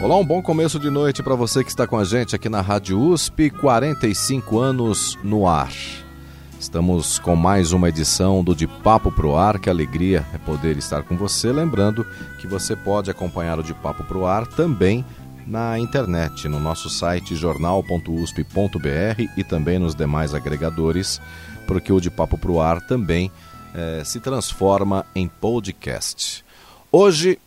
Olá, um bom começo de noite para você que está com a gente aqui na Rádio USP, 45 anos no ar. Estamos com mais uma edição do De Papo Pro Ar, que alegria é poder estar com você. Lembrando que você pode acompanhar o De Papo Pro Ar também na internet, no nosso site jornal.usp.br e também nos demais agregadores, porque o De Papo Pro Ar também eh, se transforma em podcast. Hoje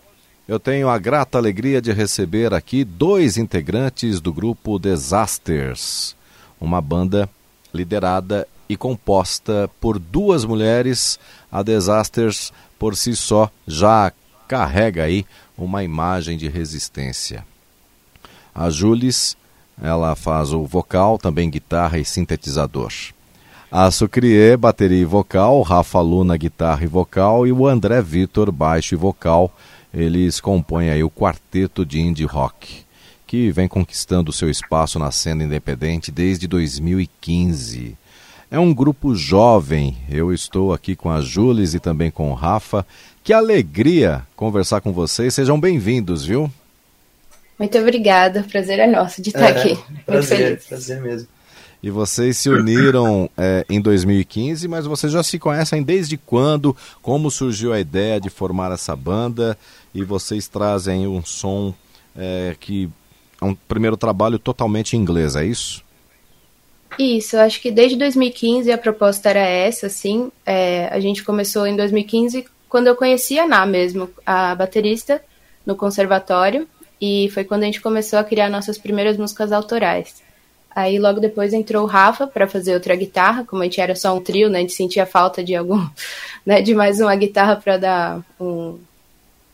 eu tenho a grata alegria de receber aqui dois integrantes do grupo Disasters, uma banda liderada e composta por duas mulheres. A Disasters, por si só, já carrega aí uma imagem de resistência. A Jules, ela faz o vocal, também guitarra e sintetizador. A Sucrie, bateria e vocal, Rafa Luna, guitarra e vocal e o André Vitor, baixo e vocal eles compõem aí o quarteto de indie rock, que vem conquistando seu espaço na cena independente desde 2015. É um grupo jovem. Eu estou aqui com a Jules e também com o Rafa. Que alegria conversar com vocês. Sejam bem-vindos, viu? Muito obrigada. O prazer é nosso de estar é, aqui. Prazer, prazer mesmo. E vocês se uniram é, em 2015, mas vocês já se conhecem desde quando? Como surgiu a ideia de formar essa banda? e vocês trazem um som é, que é um primeiro trabalho totalmente em inglês, é isso? Isso, acho que desde 2015 a proposta era essa, assim. É, a gente começou em 2015 quando eu conheci a Ná mesmo, a baterista, no conservatório, e foi quando a gente começou a criar nossas primeiras músicas autorais. Aí logo depois entrou o Rafa para fazer outra guitarra, como a gente era só um trio, né, a gente sentia falta de algum, né, de mais uma guitarra para dar um,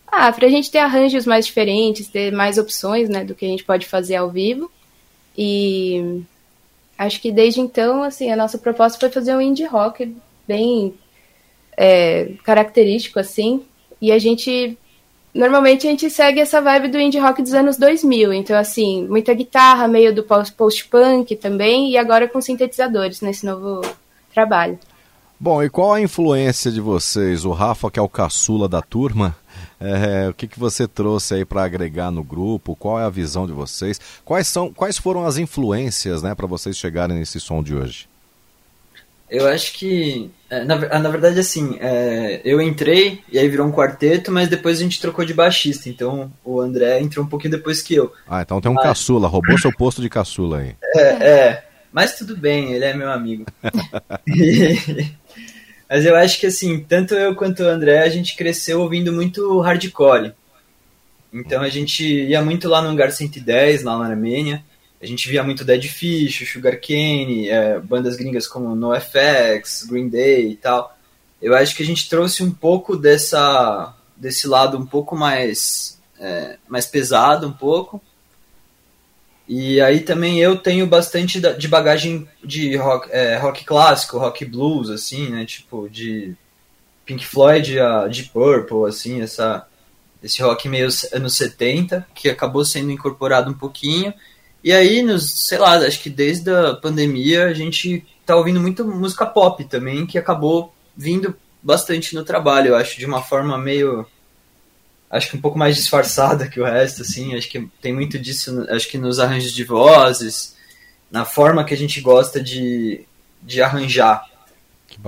ah, pra gente ter arranjos mais diferentes, ter mais opções, né, do que a gente pode fazer ao vivo. E acho que desde então, assim, a nossa proposta foi fazer um indie rock bem é, característico, assim. E a gente, normalmente a gente segue essa vibe do indie rock dos anos 2000. Então, assim, muita guitarra, meio do post-punk também, e agora com sintetizadores nesse novo trabalho. Bom, e qual a influência de vocês? O Rafa, que é o caçula da turma, é, o que, que você trouxe aí para agregar no grupo? Qual é a visão de vocês? Quais, são, quais foram as influências né, para vocês chegarem nesse som de hoje? Eu acho que, é, na, na verdade, assim, é, eu entrei e aí virou um quarteto, mas depois a gente trocou de baixista. Então o André entrou um pouquinho depois que eu. Ah, então tem um mas... caçula, roubou seu posto de caçula aí. É, é, mas tudo bem, ele é meu amigo. e, mas eu acho que assim, tanto eu quanto o André, a gente cresceu ouvindo muito hardcore. Então a gente ia muito lá no Hangar 110, lá na Armênia. A gente via muito Dead Fish, Sugar Cane, é, bandas gringas como NoFX, Green Day e tal. Eu acho que a gente trouxe um pouco dessa desse lado um pouco mais é, mais pesado um pouco e aí também eu tenho bastante de bagagem de rock, é, rock clássico, rock blues, assim, né? Tipo, de Pink Floyd a Deep Purple, assim, essa, esse rock meio anos 70, que acabou sendo incorporado um pouquinho. E aí, nos, sei lá, acho que desde a pandemia a gente tá ouvindo muito música pop também, que acabou vindo bastante no trabalho, eu acho, de uma forma meio acho que um pouco mais disfarçada que o resto, assim, acho que tem muito disso, acho que nos arranjos de vozes, na forma que a gente gosta de, de arranjar.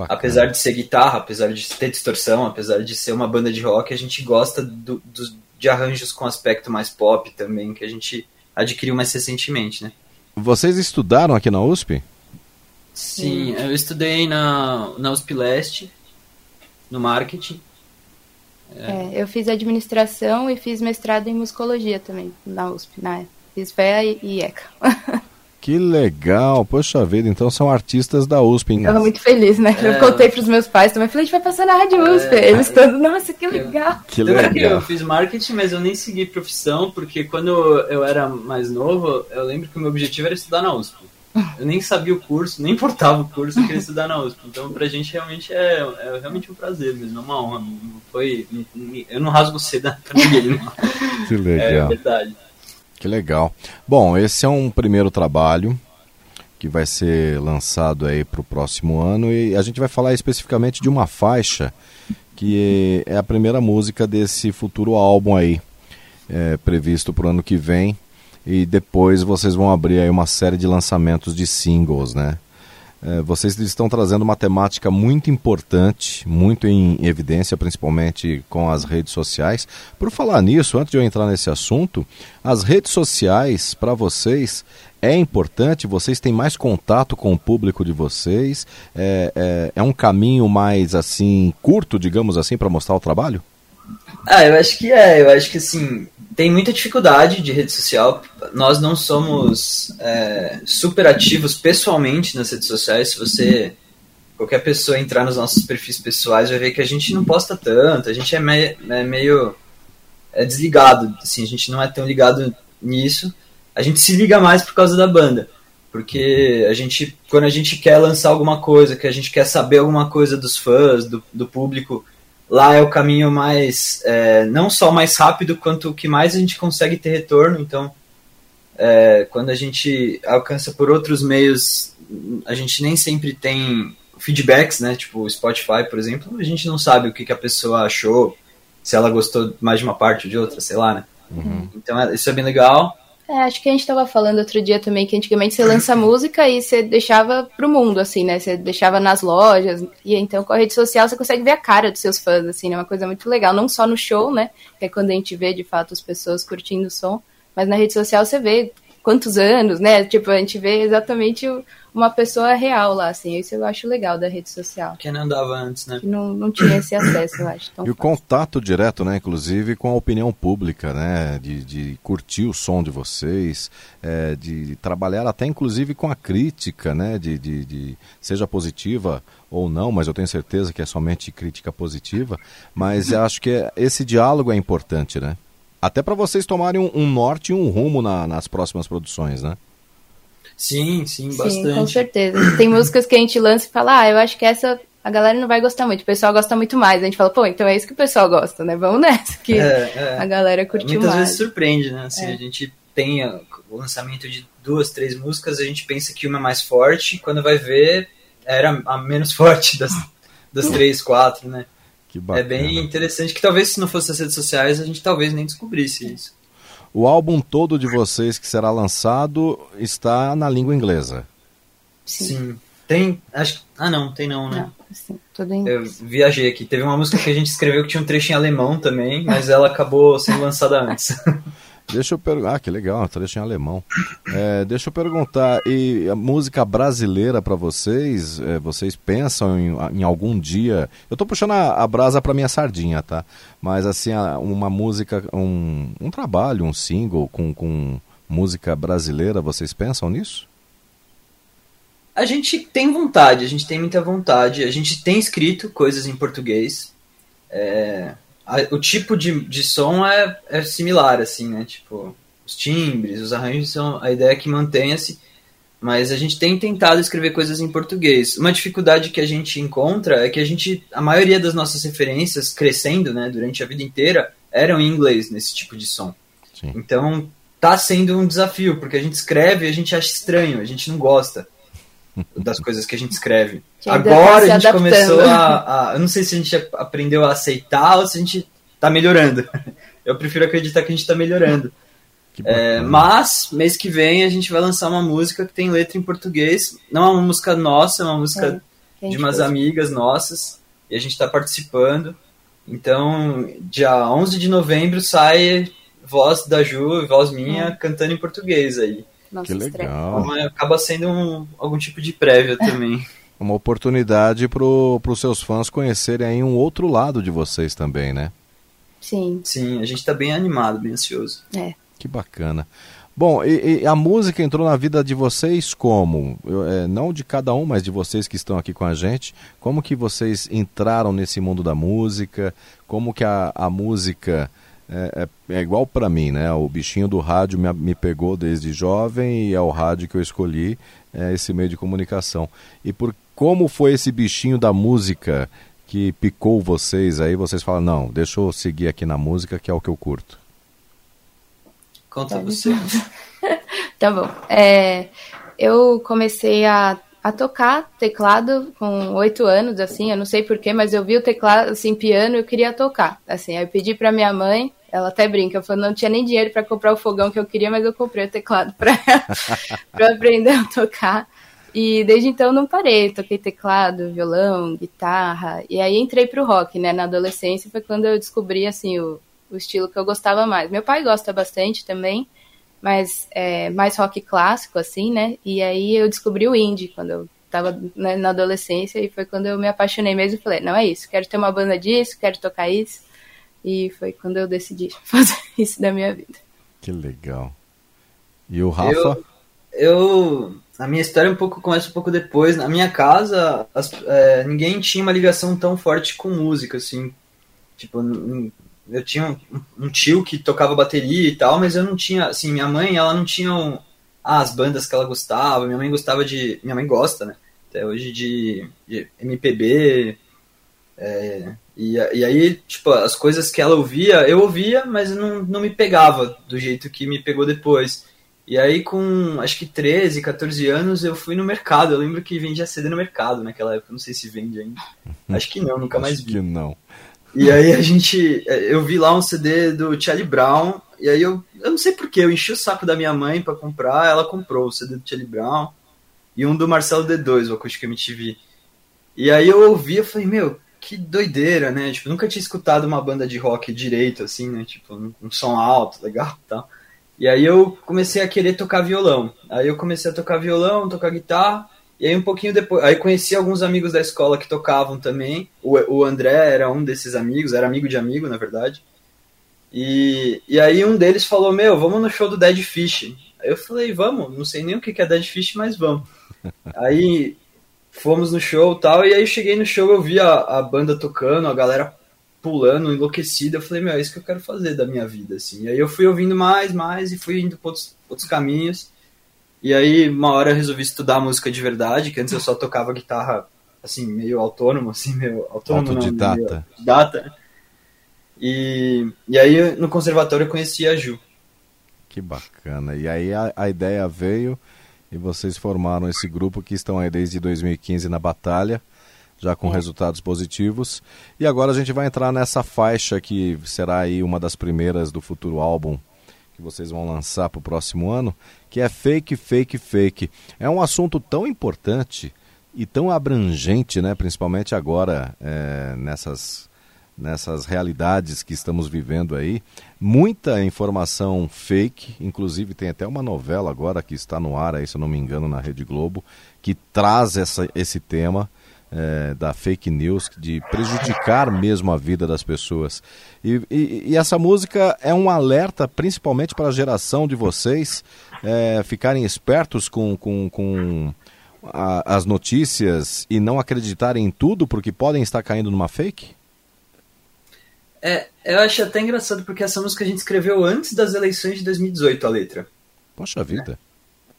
Apesar de ser guitarra, apesar de ter distorção, apesar de ser uma banda de rock, a gente gosta do, do, de arranjos com aspecto mais pop também, que a gente adquiriu mais recentemente, né? Vocês estudaram aqui na USP? Sim, eu estudei na, na USP Leste, no marketing, é. É, eu fiz administração e fiz mestrado em musicologia também, na USP, na Fiz FEA e ECA. Que legal, poxa vida, então são artistas da USP. Hein? Eu tava muito feliz, né? É... Eu contei pros meus pais também, falei, a gente vai passar na Rádio USP. É... Eles todos, nossa, que legal. Que legal. Eu fiz marketing, mas eu nem segui profissão, porque quando eu era mais novo, eu lembro que o meu objetivo era estudar na USP. Eu nem sabia o curso, nem importava o curso, eu queria estudar na USP. Então, pra gente, realmente é, é realmente um prazer mesmo, é uma honra. Foi, eu não rasgo seda pra ninguém. Não. Que legal. É verdade. Que legal. Bom, esse é um primeiro trabalho que vai ser lançado aí para o próximo ano e a gente vai falar especificamente de uma faixa que é a primeira música desse futuro álbum aí, é, previsto para o ano que vem e depois vocês vão abrir aí uma série de lançamentos de singles, né? É, vocês estão trazendo uma temática muito importante, muito em evidência, principalmente com as redes sociais. Por falar nisso, antes de eu entrar nesse assunto, as redes sociais para vocês é importante? Vocês têm mais contato com o público de vocês? É, é, é um caminho mais assim curto, digamos assim, para mostrar o trabalho? Ah, eu acho que é. Eu acho que assim tem muita dificuldade de rede social. Nós não somos é, super ativos pessoalmente nas redes sociais. Se você qualquer pessoa entrar nos nossos perfis pessoais vai ver que a gente não posta tanto. A gente é, é meio é desligado. Assim, a gente não é tão ligado nisso. A gente se liga mais por causa da banda. Porque a gente, quando a gente quer lançar alguma coisa, que a gente quer saber alguma coisa dos fãs, do, do público, lá é o caminho mais é, não só mais rápido quanto o que mais a gente consegue ter retorno. Então é, quando a gente alcança por outros meios a gente nem sempre tem feedbacks né? Tipo o Spotify por exemplo a gente não sabe o que, que a pessoa achou se ela gostou mais de uma parte ou de outra sei lá né? Uhum. então é, isso é bem legal é, acho que a gente estava falando outro dia também que antigamente você lança música e você deixava pro mundo, assim, né? Você deixava nas lojas. E então com a rede social você consegue ver a cara dos seus fãs, assim, né? Uma coisa muito legal. Não só no show, né? Que é quando a gente vê de fato as pessoas curtindo o som, mas na rede social você vê quantos anos, né? Tipo, a gente vê exatamente uma pessoa real lá, assim. Isso eu acho legal da rede social. Que não andava antes, né? Que não, não tinha esse acesso, eu acho. e o contato direto, né, inclusive, com a opinião pública, né? De, de curtir o som de vocês, é, de trabalhar até, inclusive, com a crítica, né? De, de, de, seja positiva ou não, mas eu tenho certeza que é somente crítica positiva. Mas eu acho que esse diálogo é importante, né? Até para vocês tomarem um, um norte e um rumo na, nas próximas produções, né? Sim, sim, bastante. Sim, com certeza. Tem músicas que a gente lança e fala, ah, eu acho que essa a galera não vai gostar muito, o pessoal gosta muito mais. A gente fala, pô, então é isso que o pessoal gosta, né? Vamos nessa, que é, é. a galera curtiu Muitas mais. vezes surpreende, né? Assim, é. a gente tem o lançamento de duas, três músicas, a gente pensa que uma é mais forte, quando vai ver, era a menos forte das, das três, quatro, né? É bem interessante que talvez se não fosse as redes sociais, a gente talvez nem descobrisse isso. O álbum todo de vocês que será lançado está na língua inglesa. Sim. Sim. Tem. Acho Ah, não, tem não, né? Não, sim, tudo em Eu viajei aqui. Teve uma música que a gente escreveu que tinha um trecho em alemão também, mas ela acabou sendo lançada antes. Deixa eu perguntar. Ah, que legal, trecho em alemão. É, deixa eu perguntar, e a música brasileira para vocês, é, vocês pensam em, em, algum dia. Eu tô puxando a, a brasa para minha sardinha, tá? Mas assim, uma música, um, um trabalho, um single com, com música brasileira, vocês pensam nisso? A gente tem vontade, a gente tem muita vontade. A gente tem escrito coisas em português. É, a, o tipo de, de som é, é similar, assim, né? Tipo, os timbres, os arranjos são a ideia é que mantenha-se, mas a gente tem tentado escrever coisas em português. Uma dificuldade que a gente encontra é que a gente, a maioria das nossas referências crescendo, né, durante a vida inteira, eram em inglês nesse tipo de som. Sim. Então, tá sendo um desafio, porque a gente escreve e a gente acha estranho, a gente não gosta das coisas que a gente escreve. Agora a gente começou a, a, Eu não sei se a gente aprendeu a aceitar ou se a gente tá melhorando. Eu prefiro acreditar que a gente tá melhorando. É, mas, mês que vem, a gente vai lançar uma música que tem letra em português. Não é uma música nossa, é uma música é, de umas fez. amigas nossas. E a gente está participando. Então, dia 11 de novembro sai voz da Ju e voz minha é. cantando em português aí. Nossa que legal. Então, acaba sendo um, algum tipo de prévia também. Uma oportunidade para os seus fãs conhecerem aí um outro lado de vocês também, né? Sim. Sim, a gente está bem animado, bem ansioso. É. Que bacana. Bom, e, e, a música entrou na vida de vocês como? Eu, é, não de cada um, mas de vocês que estão aqui com a gente. Como que vocês entraram nesse mundo da música? Como que a, a música é, é, é igual para mim, né? O bichinho do rádio me, me, pegou desde jovem e é o rádio que eu escolhi, é esse meio de comunicação. E por como foi esse bichinho da música que picou vocês aí? Vocês falam, não, deixa eu seguir aqui na música que é o que eu curto. Conta tá você. tá bom. É, eu comecei a, a tocar teclado com oito anos, assim, eu não sei porquê, mas eu vi o teclado, assim, piano, eu queria tocar. Assim, aí eu pedi pra minha mãe, ela até brinca, falou, não tinha nem dinheiro para comprar o fogão que eu queria, mas eu comprei o teclado para para aprender a tocar. E desde então não parei, toquei teclado, violão, guitarra, e aí entrei pro rock, né? Na adolescência foi quando eu descobri assim o, o estilo que eu gostava mais. Meu pai gosta bastante também, mas é mais rock clássico assim, né? E aí eu descobri o indie quando eu tava né, na adolescência e foi quando eu me apaixonei mesmo e falei, não é isso, quero ter uma banda disso, quero tocar isso. E foi quando eu decidi fazer isso da minha vida. Que legal. E o Rafa? Eu, eu a minha história um pouco começa um pouco depois. Na minha casa, as, é, ninguém tinha uma ligação tão forte com música, assim. Tipo, eu tinha um, um, tio que tocava bateria e tal, mas eu não tinha, assim, minha mãe, ela não tinha um, ah, as bandas que ela gostava. Minha mãe gostava de, minha mãe gosta, né? Até hoje de, de MPB, é, e, e aí, tipo, as coisas que ela ouvia, eu ouvia, mas não, não me pegava do jeito que me pegou depois. E aí, com acho que 13, 14 anos, eu fui no mercado. Eu lembro que vendia CD no mercado naquela época. Não sei se vende ainda. Acho que não, nunca mais vi. Acho que não. E aí a gente. Eu vi lá um CD do Charlie Brown. E aí eu. Eu não sei porquê, eu enchi o saco da minha mãe para comprar. Ela comprou o CD do Charlie Brown. E um do Marcelo D2, o Acústica MTV. E aí eu ouvi, eu falei, meu, que doideira, né? Tipo, nunca tinha escutado uma banda de rock direito, assim, né? Tipo, um, som alto, legal e tal. E aí eu comecei a querer tocar violão. Aí eu comecei a tocar violão, tocar guitarra. E aí um pouquinho depois, aí conheci alguns amigos da escola que tocavam também. O, o André era um desses amigos, era amigo de amigo, na verdade. E, e aí um deles falou, meu, vamos no show do Dead Fish. Aí eu falei, vamos, não sei nem o que é Dead Fish, mas vamos. aí fomos no show tal, e aí cheguei no show, eu vi a, a banda tocando, a galera pulando, enlouquecida, eu falei, meu, é isso que eu quero fazer da minha vida, assim. E aí eu fui ouvindo mais, mais, e fui indo para outros, outros caminhos. E aí, uma hora eu resolvi estudar música de verdade, que antes eu só tocava guitarra, assim, meio autônomo, assim, meio autônomo, Autodidata. não, data. E, e aí, no conservatório, eu conheci a Ju. Que bacana. E aí a, a ideia veio e vocês formaram esse grupo que estão aí desde 2015 na batalha, já com resultados positivos. E agora a gente vai entrar nessa faixa que será aí uma das primeiras do futuro álbum que vocês vão lançar para o próximo ano, que é Fake, Fake, Fake. É um assunto tão importante e tão abrangente, né, principalmente agora é, nessas nessas realidades que estamos vivendo aí. Muita informação fake, inclusive tem até uma novela agora que está no ar, aí, se eu não me engano, na Rede Globo, que traz essa, esse tema. É, da fake news, de prejudicar mesmo a vida das pessoas. E, e, e, essa música é um alerta, principalmente para a geração de vocês é, ficarem espertos com, com, com as notícias e não acreditarem em tudo, porque podem estar caindo numa fake? É, eu acho até engraçado porque essa música a gente escreveu antes das eleições de 2018, a letra. Poxa vida.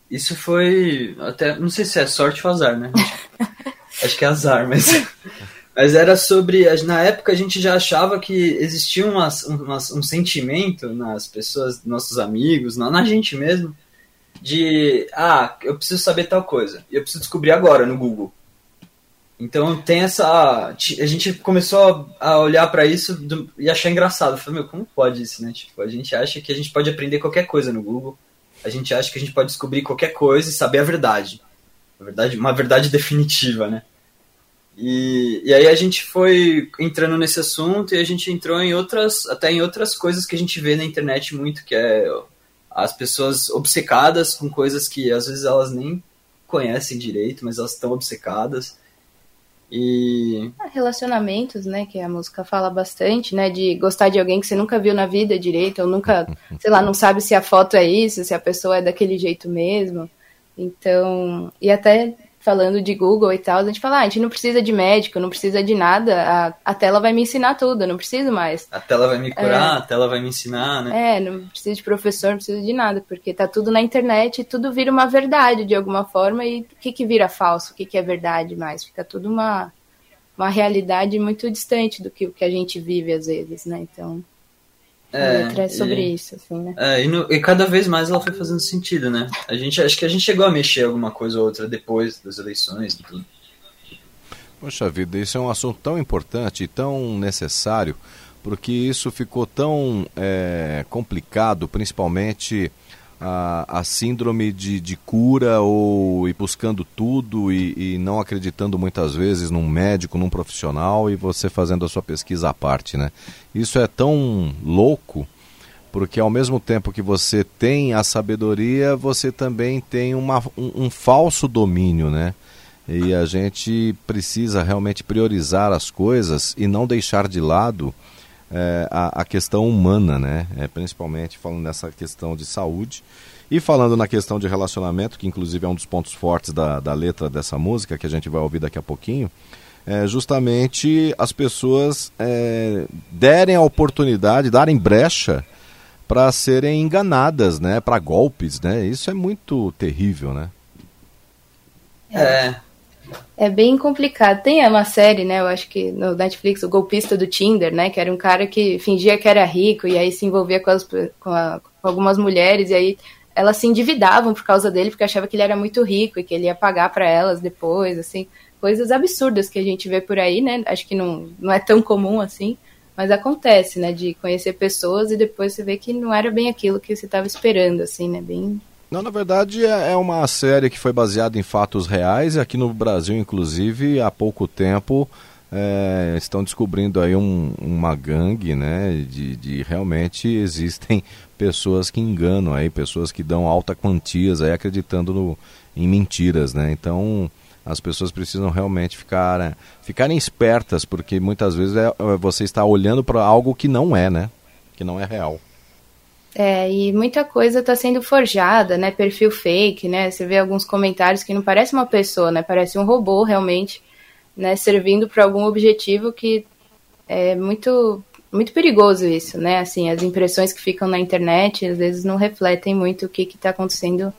Isso foi até, não sei se é sorte ou azar, né? acho que é azar, mas mas era sobre, na época a gente já achava que existia uma, uma, um sentimento nas pessoas, nossos amigos, na, na gente mesmo, de, ah, eu preciso saber tal coisa, e eu preciso descobrir agora no Google. Então tem essa. A gente começou a olhar para isso e achar engraçado. Falei, meu, como pode isso, né? Tipo, a gente acha que a gente pode aprender qualquer coisa no Google. A gente acha que a gente pode descobrir qualquer coisa e saber a verdade. A verdade uma verdade definitiva, né? E, e aí a gente foi entrando nesse assunto e a gente entrou em outras, até em outras coisas que a gente vê na internet muito, que é as pessoas obcecadas com coisas que às vezes elas nem conhecem direito, mas elas estão obcecadas. E. Ah, relacionamentos, né? Que a música fala bastante, né? De gostar de alguém que você nunca viu na vida direito, ou nunca, sei lá, não sabe se a foto é isso, se a pessoa é daquele jeito mesmo. Então. E até falando de Google e tal, a gente fala, ah, a gente não precisa de médico, não precisa de nada, a, a tela vai me ensinar tudo, eu não preciso mais. A tela vai me curar, é, a tela vai me ensinar, né? É, não precisa de professor, não precisa de nada, porque tá tudo na internet e tudo vira uma verdade de alguma forma, e o que que vira falso, o que que é verdade mais? Fica tudo uma, uma realidade muito distante do que o que a gente vive às vezes, né? Então... É, letra é sobre e, isso, assim, né? É, e, no, e, cada vez mais ela foi fazendo sentido, né? A gente, acho que a gente chegou a mexer alguma coisa ou outra depois das eleições e tudo. Poxa vida, isso é um assunto tão importante e tão necessário, porque isso ficou tão é, complicado, principalmente a, a síndrome de, de cura ou ir buscando tudo e, e, não acreditando muitas vezes num médico, num profissional e você fazendo a sua pesquisa à parte, né? Isso é tão louco porque ao mesmo tempo que você tem a sabedoria, você também tem uma, um, um falso domínio, né? E a gente precisa realmente priorizar as coisas e não deixar de lado é, a, a, questão humana, né? É, principalmente falando nessa questão de saúde. E falando na questão de relacionamento, que inclusive é um dos pontos fortes da, da letra dessa música, que a gente vai ouvir daqui a pouquinho, é justamente as pessoas é, derem a oportunidade, darem brecha para serem enganadas, né? Para golpes, né? Isso é muito terrível, né? É. É bem complicado. Tem uma série, né? Eu acho que no Netflix, o golpista do Tinder, né? Que era um cara que fingia que era rico e aí se envolvia com, as, com, a, com algumas mulheres e aí elas se endividavam por causa dele porque achava que ele era muito rico e que ele ia pagar para elas depois, assim, coisas absurdas que a gente vê por aí, né? Acho que não, não é tão comum assim, mas acontece, né? De conhecer pessoas e depois você vê que não era bem aquilo que você estava esperando, assim, né? Bem não, na verdade é, é uma série que foi baseada em fatos reais e aqui no Brasil, inclusive, há pouco tempo é, estão descobrindo aí um, uma gangue, né? De, de, realmente existem pessoas que enganam aí, pessoas que dão alta quantias aí acreditando no, em mentiras, né? Então as pessoas precisam realmente ficar, né, ficarem espertas, porque muitas vezes é, é você está olhando para algo que não é, né? Que não é real. É, e muita coisa está sendo forjada, né? Perfil fake, né? Você vê alguns comentários que não parece uma pessoa, né? Parece um robô realmente, né? Servindo para algum objetivo que é muito muito perigoso isso, né? Assim, as impressões que ficam na internet às vezes não refletem muito o que está acontecendo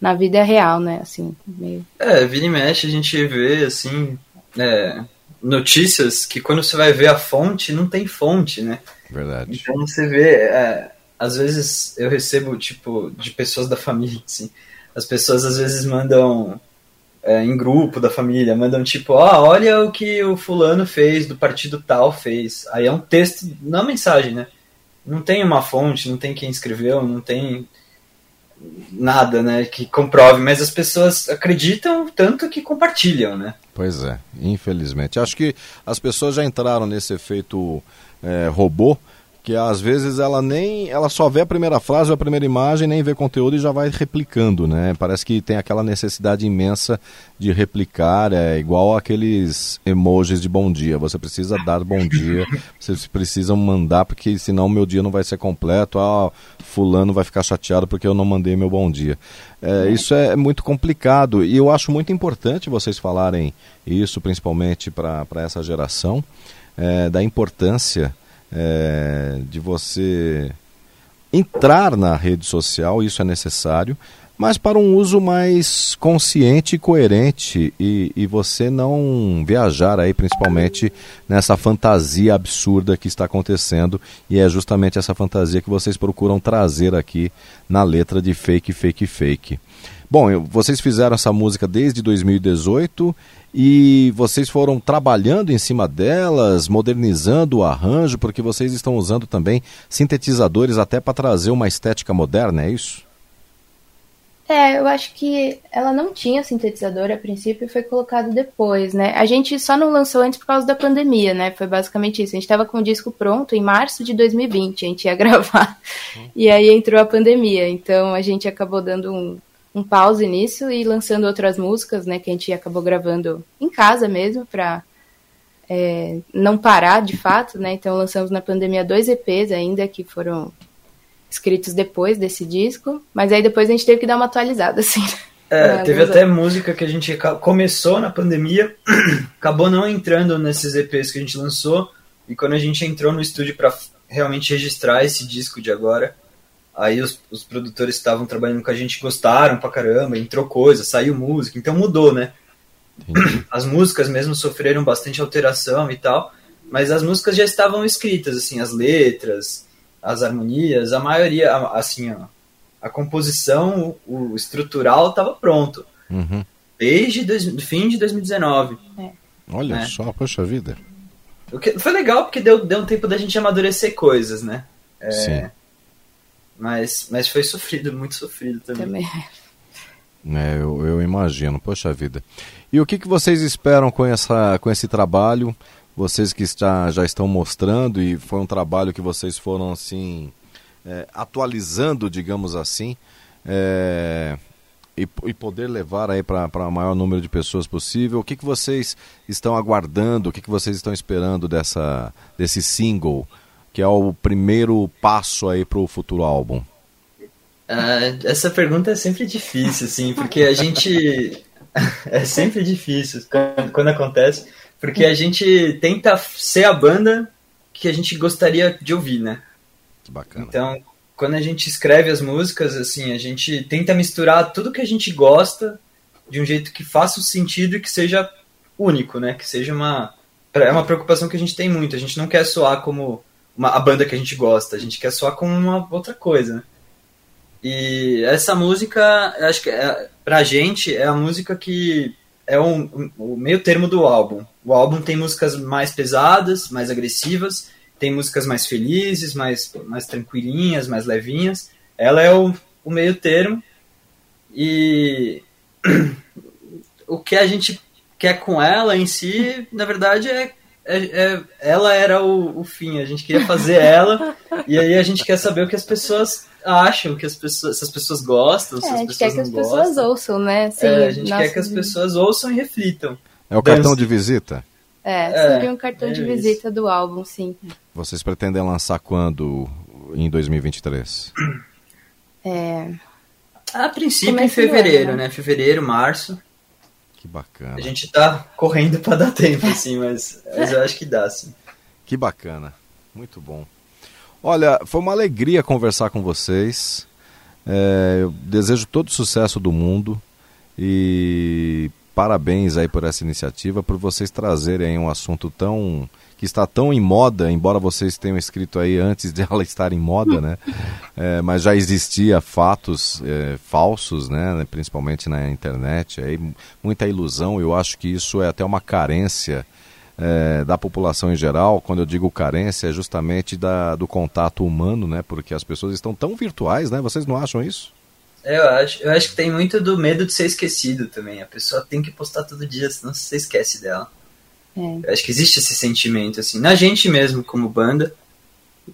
na vida real, né? Assim, meio... É, vira e mexe a gente vê assim é, notícias que quando você vai ver a fonte não tem fonte, né? Verdade. Então você vê é, às vezes eu recebo, tipo, de pessoas da família, assim. As pessoas às vezes mandam é, em grupo da família, mandam tipo, ó, oh, olha o que o fulano fez, do partido tal fez. Aí é um texto, não é mensagem, né? Não tem uma fonte, não tem quem escreveu, não tem nada, né, que comprove, mas as pessoas acreditam tanto que compartilham, né? Pois é, infelizmente. Acho que as pessoas já entraram nesse efeito é, robô, que às vezes ela nem ela só vê a primeira frase, a primeira imagem, nem vê conteúdo e já vai replicando, né? Parece que tem aquela necessidade imensa de replicar, é igual aqueles emojis de bom dia. Você precisa dar bom dia, vocês precisam mandar porque senão meu dia não vai ser completo. Ah, fulano vai ficar chateado porque eu não mandei meu bom dia. É, isso é muito complicado e eu acho muito importante vocês falarem isso, principalmente para essa geração, é, da importância é, de você entrar na rede social, isso é necessário, mas para um uso mais consciente e coerente e, e, você não viajar aí principalmente nessa fantasia absurda que está acontecendo e é justamente essa fantasia que vocês procuram trazer aqui na letra de fake, fake, fake. Bom, vocês fizeram essa música desde 2018 e vocês foram trabalhando em cima delas, modernizando o arranjo, porque vocês estão usando também sintetizadores até para trazer uma estética moderna, é isso? É, eu acho que ela não tinha sintetizador a princípio e foi colocado depois, né? A gente só não lançou antes por causa da pandemia, né? Foi basicamente isso. A gente estava com o disco pronto em março de 2020, a gente ia gravar. Uhum. E aí entrou a pandemia, então a gente acabou dando um, um pause nisso e lançando outras músicas, né, que a gente acabou gravando em casa mesmo para é, não parar de fato, né? Então lançamos na pandemia dois EPs ainda que foram escritos depois desse disco, mas aí depois a gente teve que dar uma atualizada, assim. É, teve até música que a gente começou na pandemia, acabou não entrando nesses EPs que a gente lançou, e quando a gente entrou no estúdio para realmente registrar esse disco de agora, aí os, os produtores que estavam trabalhando com a gente gostaram pra caramba, entrou coisa, saiu música, então mudou, né? As músicas mesmo sofreram bastante alteração e tal, mas as músicas já estavam escritas, assim, as letras, as harmonias, a maioria, assim, ó, a composição, o, o estrutural estava pronto. Uhum. Desde dois, fim de 2019. É. Olha É. só, poxa vida. O que foi legal porque deu, deu um tempo da gente amadurecer coisas, né? É, Sim. Mas, mas foi sofrido, muito sofrido também. Também. É, eu, eu imagino, poxa vida. E o que, que vocês esperam com, essa, com esse trabalho? Vocês que está, já estão mostrando, e foi um trabalho que vocês foram assim é, atualizando, digamos assim, é, e, e poder levar aí para o maior número de pessoas possível. O que, que vocês estão aguardando? O que, que vocês estão esperando dessa, desse single, que é o primeiro passo aí para o futuro álbum? Ah, essa pergunta é sempre difícil, assim, porque a gente. é sempre difícil quando, quando acontece, porque a gente tenta ser a banda que a gente gostaria de ouvir, né? Que bacana. Então, quando a gente escreve as músicas, assim, a gente tenta misturar tudo que a gente gosta de um jeito que faça sentido e que seja único, né? Que seja uma. É uma preocupação que a gente tem muito. A gente não quer soar como uma, a banda que a gente gosta, a gente quer soar como uma outra coisa, né? E essa música, acho que é, pra gente é a música que é um, um- o meio termo do álbum. O álbum tem músicas mais pesadas, mais agressivas, tem músicas mais felizes, mais, mais tranquilinhas, mais levinhas. Ela é o, o meio termo. E o que a gente quer com ela em si, na verdade, é, é, é- ela era o, o fim. A gente queria fazer ela, e aí a gente quer saber o que as pessoas acham, o que as pessoas, se as pessoas gostam, se É, a as gente pessoas quer que as não pessoas gostam. ouçam, né? É, a gente quer que as pessoas ouçam e reflitam. É o cartão de visita? É, É, seria um cartão é de isso. visita do álbum, sim. Vocês pretendem lançar quando em 2023? É, A princípio Começo em fevereiro, ano, né? Fevereiro, março. Que bacana. A gente tá correndo pra dar tempo, assim, mas, mas eu acho que dá, sim. Que bacana. Muito bom. Olha, foi uma alegria conversar com vocês. É, eu desejo todo o sucesso do mundo e parabéns aí por essa iniciativa, por vocês trazerem um assunto tão que está tão em moda, embora vocês tenham escrito aí antes de ela estar em moda, né? É, mas já existia fatos é, falsos, né? Principalmente na internet, aí muita ilusão. Eu acho que isso é até uma carência é, da população em geral, quando eu digo carência, é justamente da, do contato humano, né? Porque as pessoas estão tão virtuais, né? Vocês não acham isso? É, Eu acho, eu acho que tem muito do medo de ser esquecido também. A pessoa tem que postar todo dia, senão você esquece dela. é. Eu acho que existe esse sentimento, assim, na gente mesmo, como banda,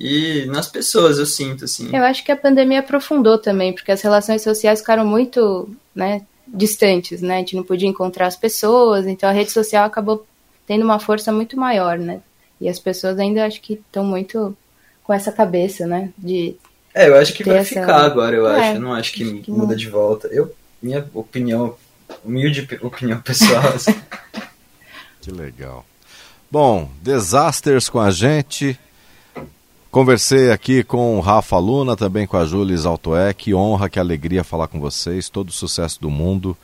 e nas pessoas, eu sinto, assim. Eu acho que a pandemia aprofundou também, porque as relações sociais ficaram muito né, distantes, né? A gente não podia encontrar as pessoas, então a rede social acabou tendo uma força muito maior, né? E as pessoas ainda acho que estão muito com essa cabeça, né? De É, eu acho que vai essa- ficar agora, eu É, acho. Eu não acho que, acho que muda não. de volta. Eu, minha opinião, humilde opinião pessoal, assim. Que legal. Bom, Disasters com a gente. Conversei aqui com o Rafa Luna, também com a Jules Altoé. Que honra, que alegria falar com vocês. Todo o sucesso do mundo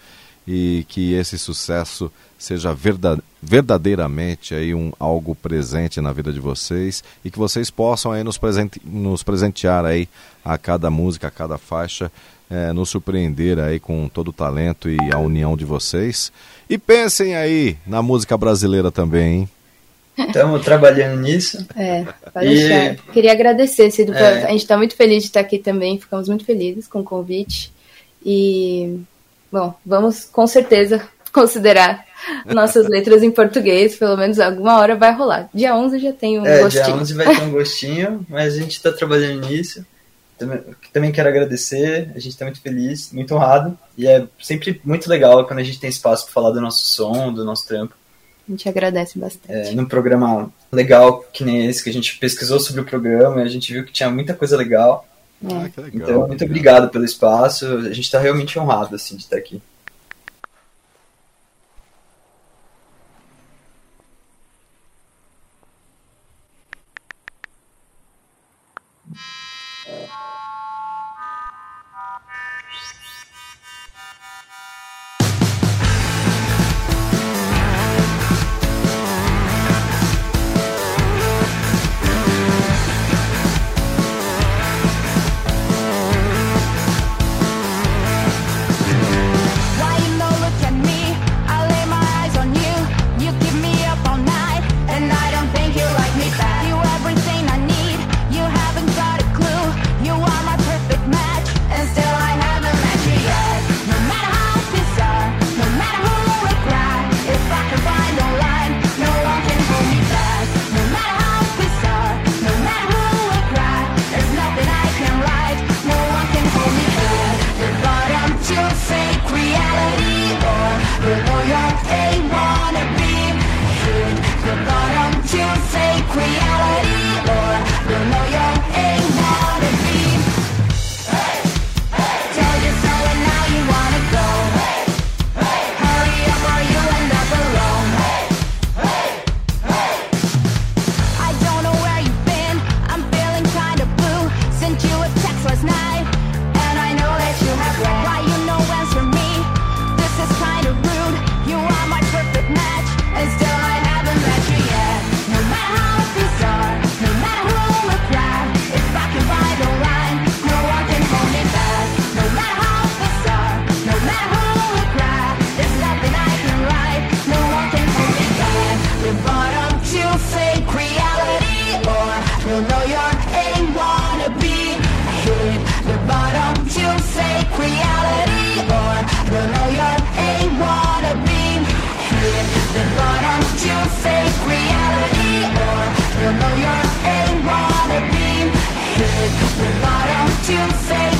e que esse sucesso seja verda- verdadeiramente aí um algo presente na vida de vocês e que vocês possam aí nos, presente, nos presentear aí a cada música, a cada faixa, eh, nos surpreender aí com todo o talento e a união de vocês. E pensem aí na música brasileira também, hein? Estamos trabalhando nisso. É, pode E- deixar. Queria agradecer, Cido. É. A gente está muito feliz de estar aqui também, ficamos muito felizes com o convite. E, Bom, vamos com certeza considerar nossas letras em português, pelo menos alguma hora vai rolar. Dia 11 já tem um é, gostinho. Dia 11 vai ter um gostinho, mas a gente está trabalhando nisso. Também, também quero agradecer, a gente está muito feliz, muito honrado. E é sempre muito legal quando a gente tem espaço para falar do nosso som, do nosso trampo. A gente agradece bastante. É, num programa legal que nem esse, que a gente pesquisou sobre o programa, a gente viu que tinha muita coisa legal. Ah, é. que legal, então, muito obrigado pelo espaço. A gente está realmente honrado assim, de estar aqui. You'll know you're a wannabe Hit. The bottom to fake reality. Or you'll know you're a wannabe Hit. The bottom to fake reality. Or you'll know you're a wannabe Hit. The bottom to fake